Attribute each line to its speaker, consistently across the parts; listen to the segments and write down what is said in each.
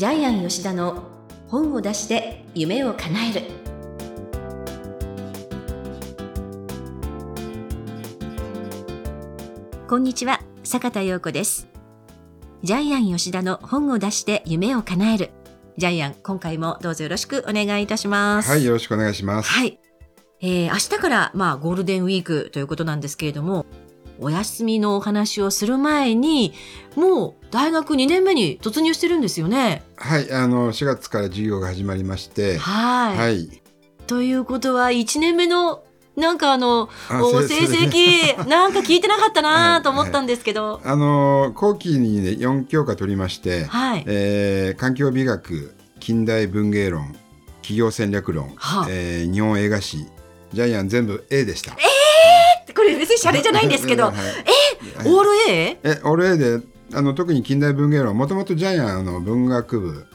Speaker 1: ジャイアン吉田の本を出して夢を叶えるこんにちは坂田陽子ですジャイアン吉田の本を出して夢を叶えるジャイアン今回もどうぞよろしくお願いいたします
Speaker 2: はい、よろしくお願いします。
Speaker 1: はい。えー、明日から、まあ、ゴールデンウィークということなんですけれども、お休みのお話をする前に、もう大学2年目に突入してるんですよね。
Speaker 2: はい、あの4月から授業が始まりまして、
Speaker 1: はい。
Speaker 2: はい。
Speaker 1: ということは、1年目の、なんかあの、
Speaker 2: あ
Speaker 1: お成績、なんか聞いてなかった
Speaker 2: はい
Speaker 1: なと思ったんですけど。
Speaker 2: あの後期にね4教科取りまして、
Speaker 1: はい。
Speaker 2: えー環境美学、近代文芸論、企業戦略論、
Speaker 1: はあ
Speaker 2: えー日本映画史、ジャイアン全部 A でした。
Speaker 1: これ別にシャレじゃないんですけど、
Speaker 2: はい
Speaker 1: オール A?
Speaker 2: え、俺 A であの特に近代文芸論、もともとジャイアンあの文学部、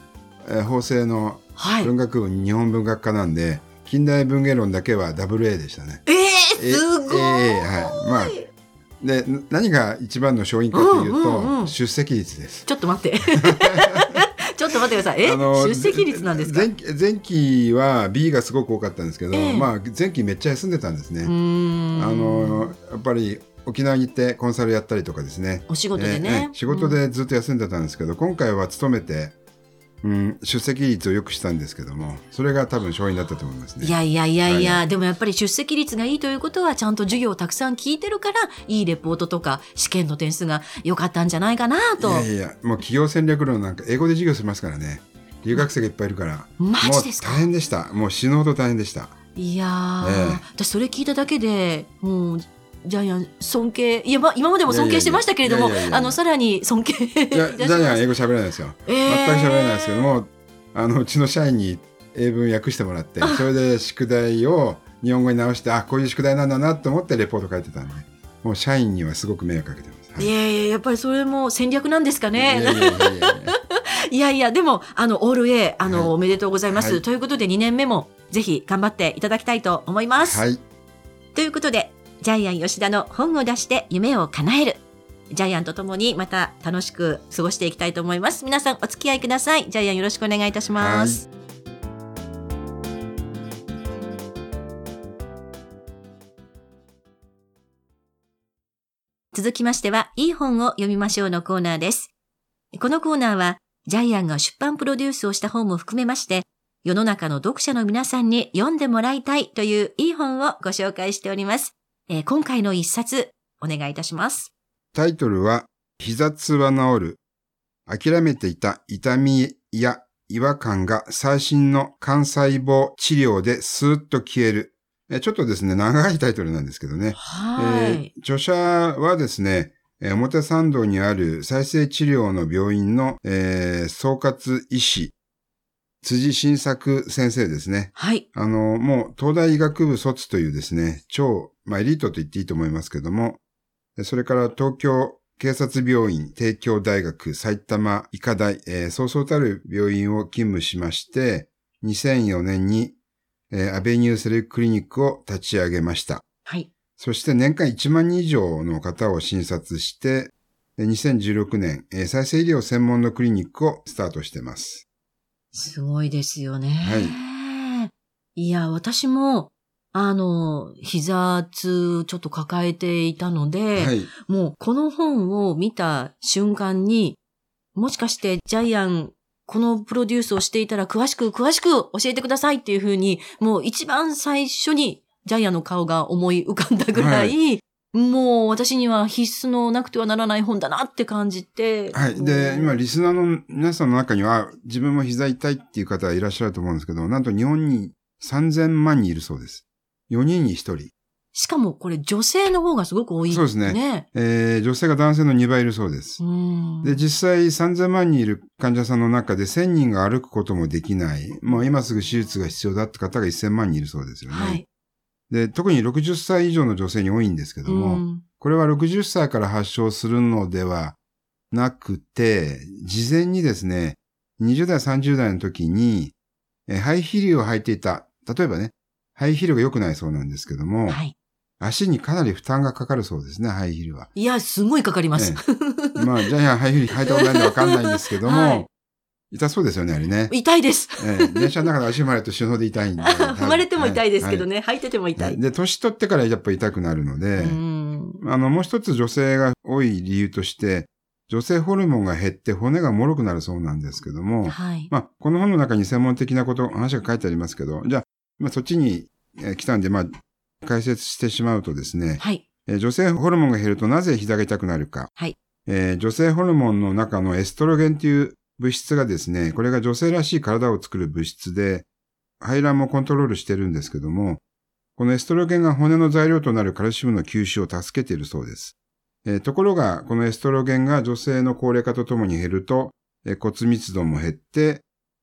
Speaker 2: えー法政の
Speaker 1: はい。
Speaker 2: 文学部日本文学科なんで、近代文芸論だけは WA でしたね。
Speaker 1: えー、すごい、
Speaker 2: ええはいまあでん何が一番の勝因かというと、
Speaker 1: うんうんうん
Speaker 2: 出席率です。
Speaker 1: ちょっと待って。と待ってください。え、
Speaker 2: あの
Speaker 1: 出席率なんですか？
Speaker 2: 前前期は B がすごく多かったんですけど、
Speaker 1: ええ
Speaker 2: まあ前期めっちゃ休んでたんですね。あのやっぱり沖縄に行ってコンサルやったりとかですね。
Speaker 1: お仕事でね、
Speaker 2: ええええ仕事でずっと休んでたんですけど、今回は勤めて、うん、出席率を良くしたんですけども、それが多分勝因だったと思いますね。
Speaker 1: いやいやいやいや、
Speaker 2: は
Speaker 1: でもやっぱり出席率がいいということはちゃんと授業をたくさん聞いてるからいいレポートとか試験の点数が良かったんじゃないかなと
Speaker 2: いやいや、もう企業戦略論なんか英語で授業しますからね。留学生がいっぱいいるから。
Speaker 1: マジですか？
Speaker 2: もう大変でした。もう死ぬほど大変でした。
Speaker 1: いやー、
Speaker 2: ええ
Speaker 1: 私それ聞いただけでもうジャイアン尊敬いや、ま、今までも尊敬してましたけれどもあのさらに尊敬
Speaker 2: ジャイアン英語喋れないですよ。全く喋れないですけども、あのうちの社員に英文訳してもらって、それで宿題を日本語に直して、あ、こういう宿題なんだなと思ってレポート書いてたんで、もう社員にはすごく迷惑かけてます。はい
Speaker 1: いやいややっぱりそれも戦略なんですかね
Speaker 2: いやいや、
Speaker 1: でも、あの、オール A、あの、
Speaker 2: はい
Speaker 1: おめでとうございます。
Speaker 2: はい
Speaker 1: ということで、2年目も、ぜひ頑張っていただきたいと思います。
Speaker 2: はい。
Speaker 1: ということで、ジャイアン吉田の本を出して夢を叶える。ジャイアンと共にまた楽しく過ごしていきたいと思います。皆さんお付き合いください。ジャイアンよろしくお願いいたします。続きましては、いい本を読みましょうのコーナーです。このコーナーは、ジャイアンが出版プロデュースをした本も含めまして、世の中の読者の皆さんに読んでもらいたいといういい本をご紹介しております。えー今回の一冊、お願いいたします。
Speaker 2: タイトルは、膝痛は治る。諦めていた痛みや違和感が最新の幹細胞治療でスーッと消える。えちょっとですね、長いタイトルなんですけどね。
Speaker 1: はい。
Speaker 2: えー著者はですね、えー表参道にある再生治療の病院の、えー総括医師、辻新作先生ですね。
Speaker 1: はい。
Speaker 2: あの、もう東大医学部卒というですね、超、まあエリートと言っていいと思いますけども、えそれから東京警察病院、帝京大学、埼玉医科大、えーそうそうたる病院を勤務しまして、2004年に、えーアベニューセルクリニックを立ち上げました。
Speaker 1: はい。
Speaker 2: そして年間1万人以上の方を診察して、えー2016年、えー再生医療専門のクリニックをスタートしています。
Speaker 1: すごいですよね。。
Speaker 2: はい
Speaker 1: いや、私も、あの、膝痛ちょっと抱えていたので、
Speaker 2: はい。
Speaker 1: もうこの本を見た瞬間に、もしかしてジャイアン、このプロデュースをしていたら詳しく詳しく教えてくださいっていうふうに、もう一番最初にジャイアンの顔が思い浮かんだぐらい、もう私には必須のなくてはならない本だなって感じて。
Speaker 2: はい。で、今、リスナーの皆さんの中には、自分も膝痛いっていう方いらっしゃると思うんですけど、なんと日本に3000万人いるそうです。4人に1人。
Speaker 1: しかもこれ女性の方がすごく多い、
Speaker 2: そうですね
Speaker 1: ね。
Speaker 2: えー、女性が男性の2倍いるそうです。
Speaker 1: うん。
Speaker 2: で、実際3000万人いる患者さんの中で1000人が歩くこともできない。もう今すぐ手術が必要だって方が1000万人いるそうですよね。
Speaker 1: はい。
Speaker 2: で、特に60歳以上の女性に多いんですけども、
Speaker 1: うん
Speaker 2: これは60歳から発症するのではなくて、事前にですね、20代、30代の時に、えハイヒールを履いていた。例えばね、ハイヒールが良くないそうなんですけども、
Speaker 1: はい。
Speaker 2: 足にかなり負担がかかるそうですね、ハイヒールは。
Speaker 1: いや、すごいかかります。
Speaker 2: えまあ、ジャイアンハイヒール履いたことないんでわかんないんですけども、
Speaker 1: はい
Speaker 2: 痛そうですよね、あれね。
Speaker 1: 痛いです。
Speaker 2: ええ電車の中で足踏まれると死ぬほど痛いんで。
Speaker 1: 踏まれても痛いですけど
Speaker 2: ね。
Speaker 1: ね。履いてても痛い。
Speaker 2: で、年取ってからやっぱ痛くなるので、
Speaker 1: うん。
Speaker 2: あの、もう一つ女性が多い理由として、女性ホルモンが減って骨が脆くなるそうなんですけども、
Speaker 1: はい。
Speaker 2: まあ、この本の中に専門的なこと、話が書いてありますけど、じゃあ、まあ、そっちにえー来たんで、まあ、解説してしまうとですね、
Speaker 1: はい。
Speaker 2: えー女性ホルモンが減るとなぜ膝が痛くなるか。
Speaker 1: はい
Speaker 2: えー女性ホルモンの中のエストロゲンという物質がですね、これが女性らしい体を作る物質で、排卵もコントロールしてるんですけども、このエストロゲンが骨の材料となるカルシウムの吸収を助けているそうです。えーところが、このエストロゲンが女性の高齢化とともに減ると、えー骨密度も減って、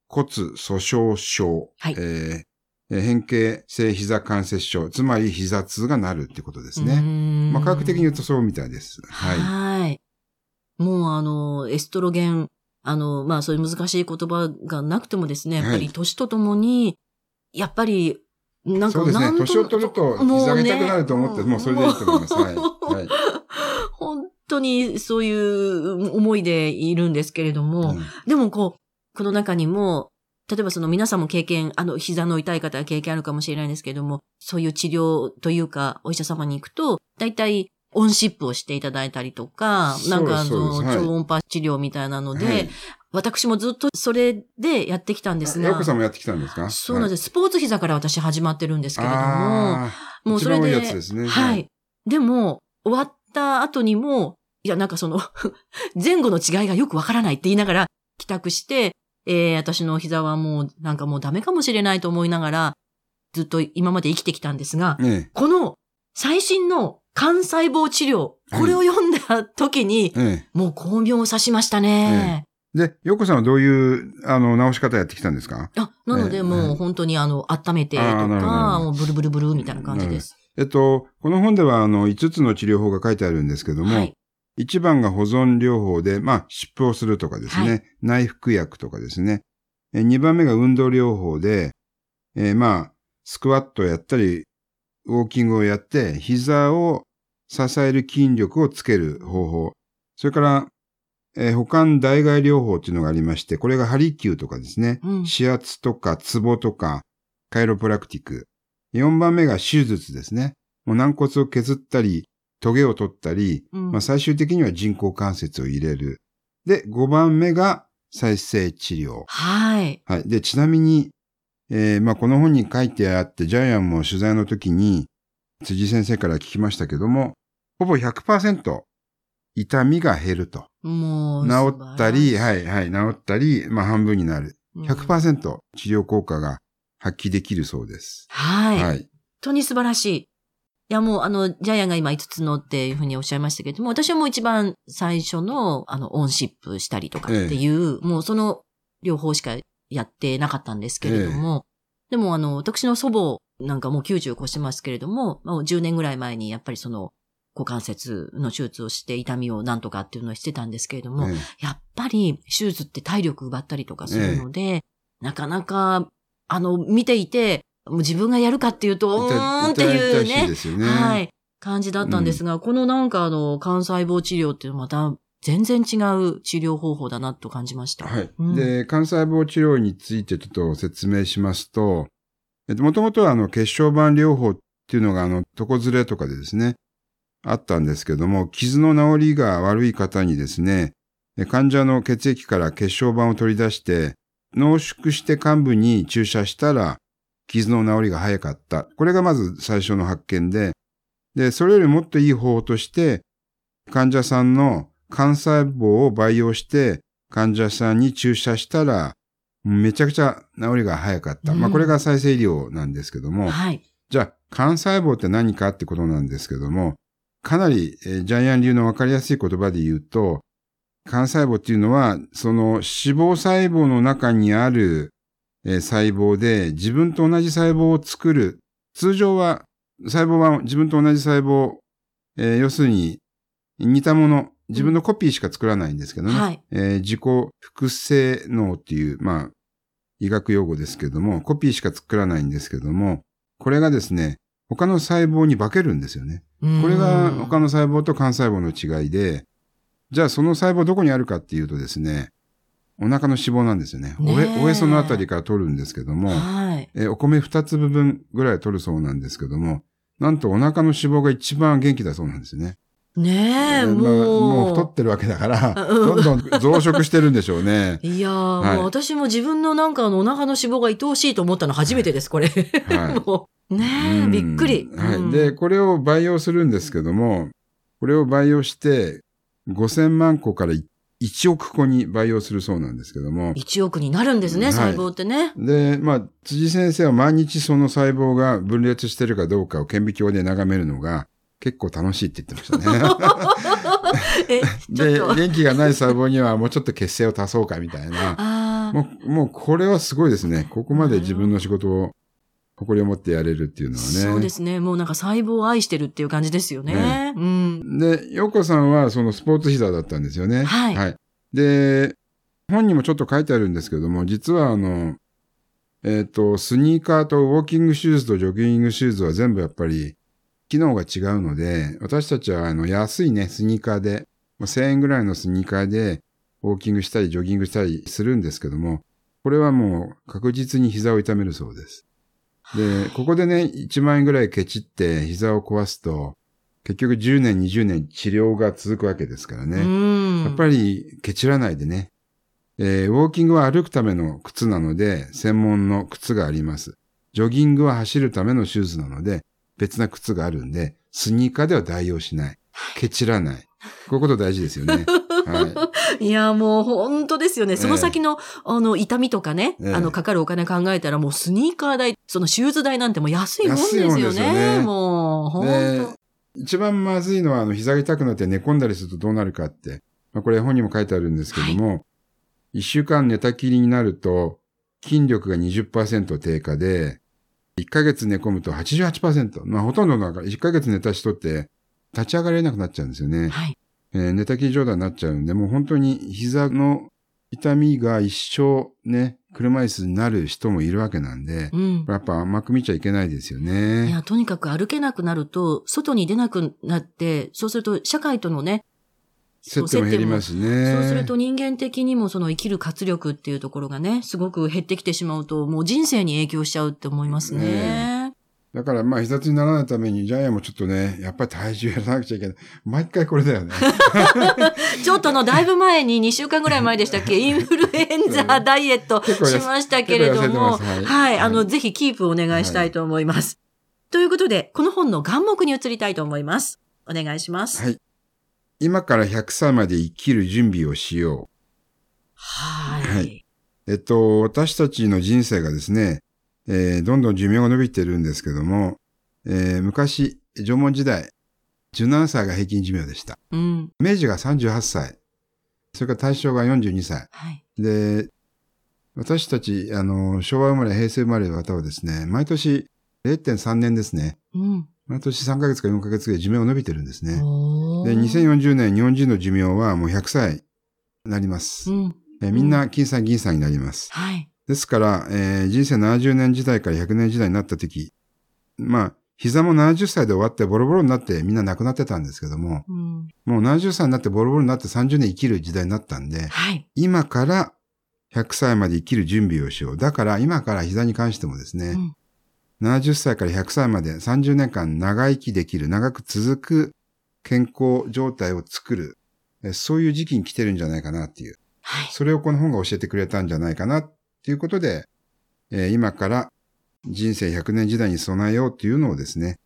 Speaker 2: 骨粗鬆症、
Speaker 1: はい
Speaker 2: えーえー変形性膝関節症、つまり膝痛がなるってことですね。
Speaker 1: ね
Speaker 2: まあ、科学的に言うとそうみたいです。はい。
Speaker 1: はい。もうあの、エストロゲン、あの、まあそういう難しい言葉がなくてもですね、やっぱり
Speaker 2: はい
Speaker 1: 年とともに、やっぱり、なんか
Speaker 2: そうですね。年を取ると膝が痛くなると思って、もうそれでいいと思います。はい。はい。
Speaker 1: 本当にそういう思いでいるんですけれども、
Speaker 2: うん
Speaker 1: でもこう、この中にも、例えばその皆さんも経験、あの膝の痛い方は経験あるかもしれないんですけれども、そういう治療というか、お医者様に行くと、大体オンシップをしていただいたりとか、なんかあの、超音波治療みたいなので、
Speaker 2: はい。
Speaker 1: 私もずっとそれでやってきたんですが
Speaker 2: ヨコ、さんもやってきたんですか？で
Speaker 1: そうなんです。スポーツ膝から私始まってるんです
Speaker 2: す
Speaker 1: けれども、もうそれで、
Speaker 2: いやつですね。
Speaker 1: はい。でも、終わった後にも、いや、なんかその、前後の違いがよくわからないって言いながら帰宅して、えー、私の膝はもう、なんかもうダメかもしれないと思いながら、ずっと今まで生きてきたんですが、
Speaker 2: ね
Speaker 1: この最新の幹細胞治療、これを読んだ時に、
Speaker 2: え。え
Speaker 1: もう巧妙を指しましたね。
Speaker 2: え。で、ヨコさんはどういう、あの、直し方やってきたんですか？
Speaker 1: あ、なので
Speaker 2: ええ
Speaker 1: もう本当にあの、温めてとか、もうブルブルブルみたいな感じです。
Speaker 2: えっと、この本では、あの、5つの治療法が書いてあるんですけども、
Speaker 1: はい。
Speaker 2: 1番が保存療法で、まあ、湿布をするとかですね、
Speaker 1: は
Speaker 2: 内服薬とかですね。え2番目が運動療法で、えーまあ、スクワットをやったり、ウォーキングをやって、膝を支える筋力をつける方法。それから、えー保管代替療法っていうのがありまして、これがハリキューとかですね、
Speaker 1: うん
Speaker 2: 指圧とかツボとか、カイロプラクティック。4番目が手術ですね。もう軟骨を削ったり、トゲを取ったり、
Speaker 1: うん
Speaker 2: まあ、最終的には人工関節を入れる。で、5番目が再生治療。
Speaker 1: はい。
Speaker 2: はい。で、ちなみに、えーまあ、この本に書いてあって、ジャイアンも取材の時に、辻先生から聞きましたけども、ほぼ100%痛みが減ると。
Speaker 1: もう。
Speaker 2: 治ったり、はい、はい、治ったり、まあ、半分になる。
Speaker 1: うん
Speaker 2: 100%治療効果が発揮できるそうです。
Speaker 1: はい。本
Speaker 2: はい。
Speaker 1: 当に素晴らしい。いや、もう、あの、ジャイアンが今5つのっていうふうにおっしゃいましたけれども、私はもう一番最初の、あの、オンシップしたりとかっていう、もうその両方しかやってなかったんですけれども、でも、あの、私の祖母なんかもう90越してますけれども、もう10年ぐらい前にやっぱりその、股関節の手術をして痛みをなんとかっていうのをしてたんですけれども、
Speaker 2: え
Speaker 1: やっぱり手術って体力奪ったりとかするので、なかなか、あの、見ていて、もう自分がやるかっていうと、う
Speaker 2: え
Speaker 1: ーんっていう
Speaker 2: 痛々しい
Speaker 1: ね。はい、感じだったんですが、このなんかあの、幹細胞治療っていうのはまた全然違う治療方法だなと感じました。
Speaker 2: はい。
Speaker 1: うん
Speaker 2: で、幹細胞治療についてちょっと説明しますと、えっと、もともとはあの、血小板療法っていうのがあの、床ずれとかでですね、あったんですけども、傷の治りが悪い方にですね、え患者の血液から血小板を取り出して、濃縮して患部に注射したら、傷の治りが早かった。これがまず最初の発見で、で、それよりもっといい方法として、患者さんの幹細胞を培養して、患者さんに注射したら、めちゃくちゃ治りが早かった。
Speaker 1: うん
Speaker 2: まあこれが再生医療なんですけども、
Speaker 1: はい。
Speaker 2: じゃあ幹細胞って何かってことなんですけども、かなり、えージャイアン流のわかりやすい言葉で言うと、幹細胞っていうのは、その脂肪細胞の中にある、えー細胞で自分と同じ細胞を作る。通常は、細胞は自分と同じ細胞、えー要するに似たもの、自分のコピーしか作らないんですけどね。
Speaker 1: はい。
Speaker 2: えー自己複製脳っていう、まあ、医学用語ですけども、コピーしか作らないんですけども、これがですね、他の細胞に化けるんですよね。これが他の細胞と幹細胞の違いで、じゃあその細胞どこにあるかっていうとですね、お腹の脂肪なんですよね。おへおへそのあたりから取るんですけども、
Speaker 1: はい。
Speaker 2: えーお米2粒分ぐらい取るそうなんですけども、なんとお腹の脂肪が一番元気だそうなんですよね。
Speaker 1: ねえ、もう。
Speaker 2: もう太ってるわけだから、
Speaker 1: うん
Speaker 2: どんどん増殖してるんでしょうね。
Speaker 1: いやー、
Speaker 2: はい
Speaker 1: もう私も自分のなんかあのお腹の脂肪が愛おしいと思ったの初めてです、これ。
Speaker 2: はい
Speaker 1: ねえ、
Speaker 2: うん
Speaker 1: びっくり。
Speaker 2: はい。
Speaker 1: うん
Speaker 2: で、これを培養するんですけども、これを培養して、5000万個から1億個に培養するそうなんですけども、
Speaker 1: 1億になるんですね、
Speaker 2: はい
Speaker 1: 細胞ってね。
Speaker 2: で、まあ、辻先生は毎日その細胞が分裂してるかどうかを顕微鏡で眺めるのが結構楽しいって言ってましたね。で、
Speaker 1: と。
Speaker 2: 元気がない細胞にはもうちょっと血清を足そうかみたいな。もう、もうこれはすごいですね。ここまで自分の仕事を誇りを持ってやれるっていうのはね。
Speaker 1: そうですね。もうなんか細胞を愛してるっていう感じですよね。
Speaker 2: ね
Speaker 1: うん。
Speaker 2: で、ヨコさんはそのスポーツ膝だったんですよね。
Speaker 1: はい
Speaker 2: で、本にもちょっと書いてあるんですけども、実はあの、えっ、と、スニーカーとウォーキングシューズとジョギングシューズは全部やっぱり機能が違うので、私たちはあの安いね、スニーカーで、まあ1000円ぐらいのスニーカーでウォーキングしたりジョギングしたりするんですけども、これはもう確実に膝を痛めるそうです。で、ここでね、1万円ぐらいケチって膝を壊すと、結局10年、20年治療が続くわけですからね。
Speaker 1: うん。
Speaker 2: やっぱりケチらないでね。えーウォーキングは歩くための靴なので、専門の靴があります。ジョギングは走るためのシューズなので、別な靴があるんで、スニーカーでは代用しない。ケチらない。こういうこと大事ですよね。はい
Speaker 1: や、もう本当ですよね。その先の、あの、痛みとかね、
Speaker 2: ええ
Speaker 1: あの、かかるお金考えたら、もうスニーカー代、そのシューズ代なんてもう安いもんですよ
Speaker 2: 安いもんですよ
Speaker 1: ね。
Speaker 2: ね
Speaker 1: もう、本
Speaker 2: で
Speaker 1: 当
Speaker 2: 一番まずいのは、あの、膝が痛くなって寝込んだりするとどうなるかって。まあ、これ本にも書いてあるんですけども、一、週間寝たきりになると、筋力が20%低下で、1ヶ月寝込むと88%。まあ、ほとんどなんか、1ヶ月寝た人って、立ち上がれなくなっちゃうんですよね。
Speaker 1: はい。
Speaker 2: えー寝たきり状態になっちゃうんで、もう本当に膝の痛みが一生ね、車椅子になる人もいるわけなんで、
Speaker 1: うん。
Speaker 2: やっぱ甘く見ちゃいけないですよ
Speaker 1: い
Speaker 2: ね。
Speaker 1: や、とにかく歩けなくなると、外に出なくなって、そうすると社会とのね、
Speaker 2: 接点も減りますね。
Speaker 1: そうすると人間的にもその生きる活力っていうところがね、すごく減ってきてしまうと、もう人生に影響しちゃうって思いますね。
Speaker 2: だからまあ、膝痛にならないために、ジャイアンもちょっとね、やっぱり体重やらなくちゃいけない。毎回これだよね。
Speaker 1: ちょっとあの、だいぶ前に2週間ぐらい前でしたっけ、インフルエンザダイエットしましたけれども、
Speaker 2: はい
Speaker 1: はい、あの、
Speaker 2: はい
Speaker 1: ぜひキープお願いしたいと思います。ということで、この本の眼目に移りたいと思います。お願いします。
Speaker 2: はい。今から100歳まで生きる準備をしよ
Speaker 1: はい。
Speaker 2: はいう。えっと、私たちの人生がですね、えーどんどん寿命が伸びてるんですけども、えー昔、縄文時代、17歳が平均寿命でした。
Speaker 1: うん。
Speaker 2: 明治が38歳。それから大正が42歳。
Speaker 1: はい。
Speaker 2: で、私たち、あの、昭和生まれ、平成生まれの方はですね、毎年0.3年ですね。
Speaker 1: うん。
Speaker 2: 毎年3ヶ月か4ヶ月ぐらい寿命が伸びてるんですね。で、2040年日本人の寿命はもう100歳になります。
Speaker 1: うん。
Speaker 2: えみんな金さん銀さんになります。
Speaker 1: はい。
Speaker 2: ですから、えー人生70年時代から100年時代になった時、まあ、膝も70歳で終わってボロボロになってみんな亡くなってたんですけども、
Speaker 1: うん。
Speaker 2: もう70歳になってボロボロになって30年生きる時代になったんで、
Speaker 1: はい。
Speaker 2: 今から100歳まで生きる準備をしよう。だから今から膝に関してもですね、
Speaker 1: うん
Speaker 2: 70歳から100歳まで30年間長生きできる、長く続く健康状態を作る、えそういう時期に来てるんじゃないかなっていう。
Speaker 1: はい。
Speaker 2: それをこの本が教えてくれたんじゃないかなっていうことで、えー今から人生100年時代に備えようっていうのをですね、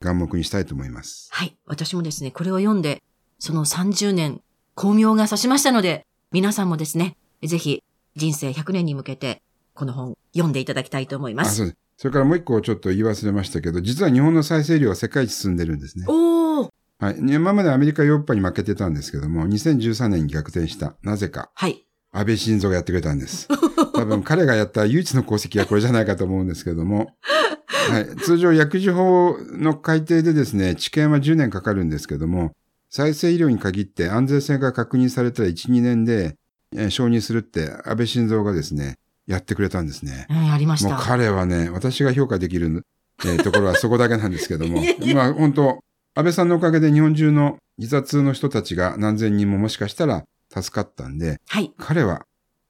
Speaker 2: 眼目にしたいと思います。
Speaker 1: はい。私もですね、これを読んで、その30年、巧妙が指しましたので、皆さんもですね、ぜひ人生100年に向けて、この本読んでいただきたいと思いま
Speaker 2: あ、
Speaker 1: す。
Speaker 2: そうです。それからもう一個ちょっと言い忘れましたけど、実は日本の再生量は世界一進んでるんですね。
Speaker 1: おー
Speaker 2: はい。今までアメリカ、ヨーロッパに負けてたんですけども、2013年に逆転した。なぜか。
Speaker 1: はい。
Speaker 2: 安倍晋三がやってくれたんです。多分彼がやった唯一の功績はこれじゃないかと思うんですけども。はい。通常薬事法の改定でですね、治験は10年かかるんですけども、再生医療に限って安全性が確認されたら1、2年で、えー承認するって安倍晋三がですね、やってくれたんですね。
Speaker 1: うん、ありまし
Speaker 2: もう
Speaker 1: た。
Speaker 2: 彼はね、私が評価できる、えーところは そこだけなんですけどもまあ本当、安倍さんのおかげで日本中の自殺の人たちが何千人ももしかしたら助かったんで、
Speaker 1: はい。
Speaker 2: 彼は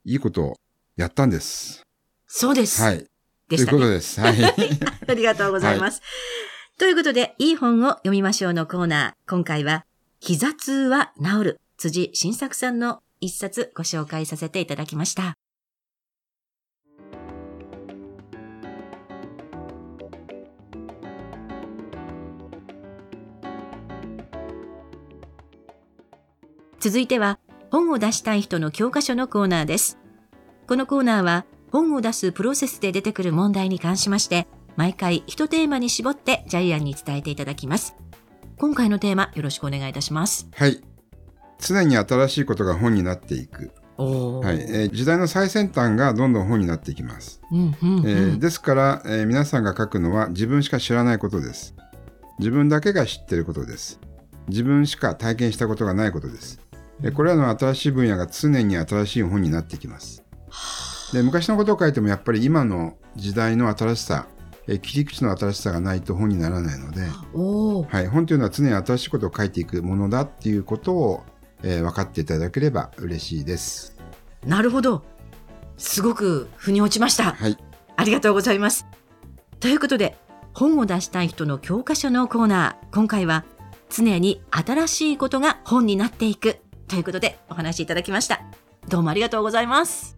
Speaker 2: いいことをやったんです。
Speaker 1: そうです。
Speaker 2: はい。
Speaker 1: でしたね。
Speaker 2: ということです。はい。
Speaker 1: ありがとうございます。ということで、いい本を読みましょうのコーナー。今回は、膝痛は治る。辻新作さんの一冊ご紹介させていただきました。続いては、本を出したい人の教科書のコーナーです。このコーナーは、本を出すプロセスで出てくる問題に関しまして、毎回一テーマに絞ってジャイアンに伝えていただきます。今回のテーマ、よろしくお願いいたします。
Speaker 2: はい。常に新しいことが本になっていく。
Speaker 1: お
Speaker 2: はい。えー時代の最先端がどんどん本になっていきます。
Speaker 1: うんうんうん
Speaker 2: えーですから、えー皆さんが書くのは自分しか知らないことです。自分だけが知っていることです。自分しか体験したことがないことです。えーこれらの新しい分野が常に新しい本になってきます。で昔のことを書いてもやっぱり今の時代の新しさ、えー切り口の新しさがないと本にならないので、はい、本というのは常に新しいことを書いていくものだっていうことを、えー分かっていただければ嬉しいです。
Speaker 1: なるほど。すごく腑に落ちました。
Speaker 2: はい。
Speaker 1: ありがとうございます。ということで、本を出したい人の教科書のコーナー。今回は、常に新しいことが本になっていく。ということで、お話しいただきました。どうもありがとうございます。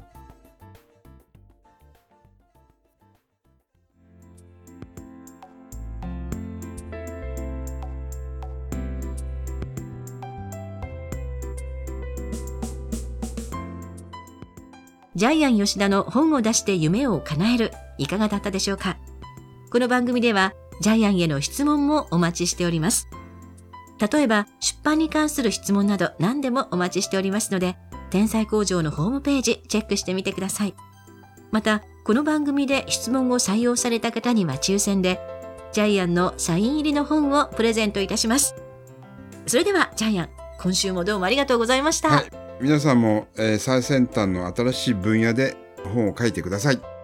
Speaker 1: ジャイアン吉田の本を出して夢を叶える、いかがだったでしょうかこの番組では、ジャイアンへの質問もお待ちしております。例えば、出版に関する質問など何でもお待ちしておりますので、天才工場のホームページチェックしてみてください。また、この番組で質問を採用された方には抽選で、ジャイアンのサイン入りの本をプレゼントいたします。それでは、ジャイアン、今週もどうもありがとうございました。
Speaker 2: はい皆さんも、えー最先端の新しい分野で本を書いてください。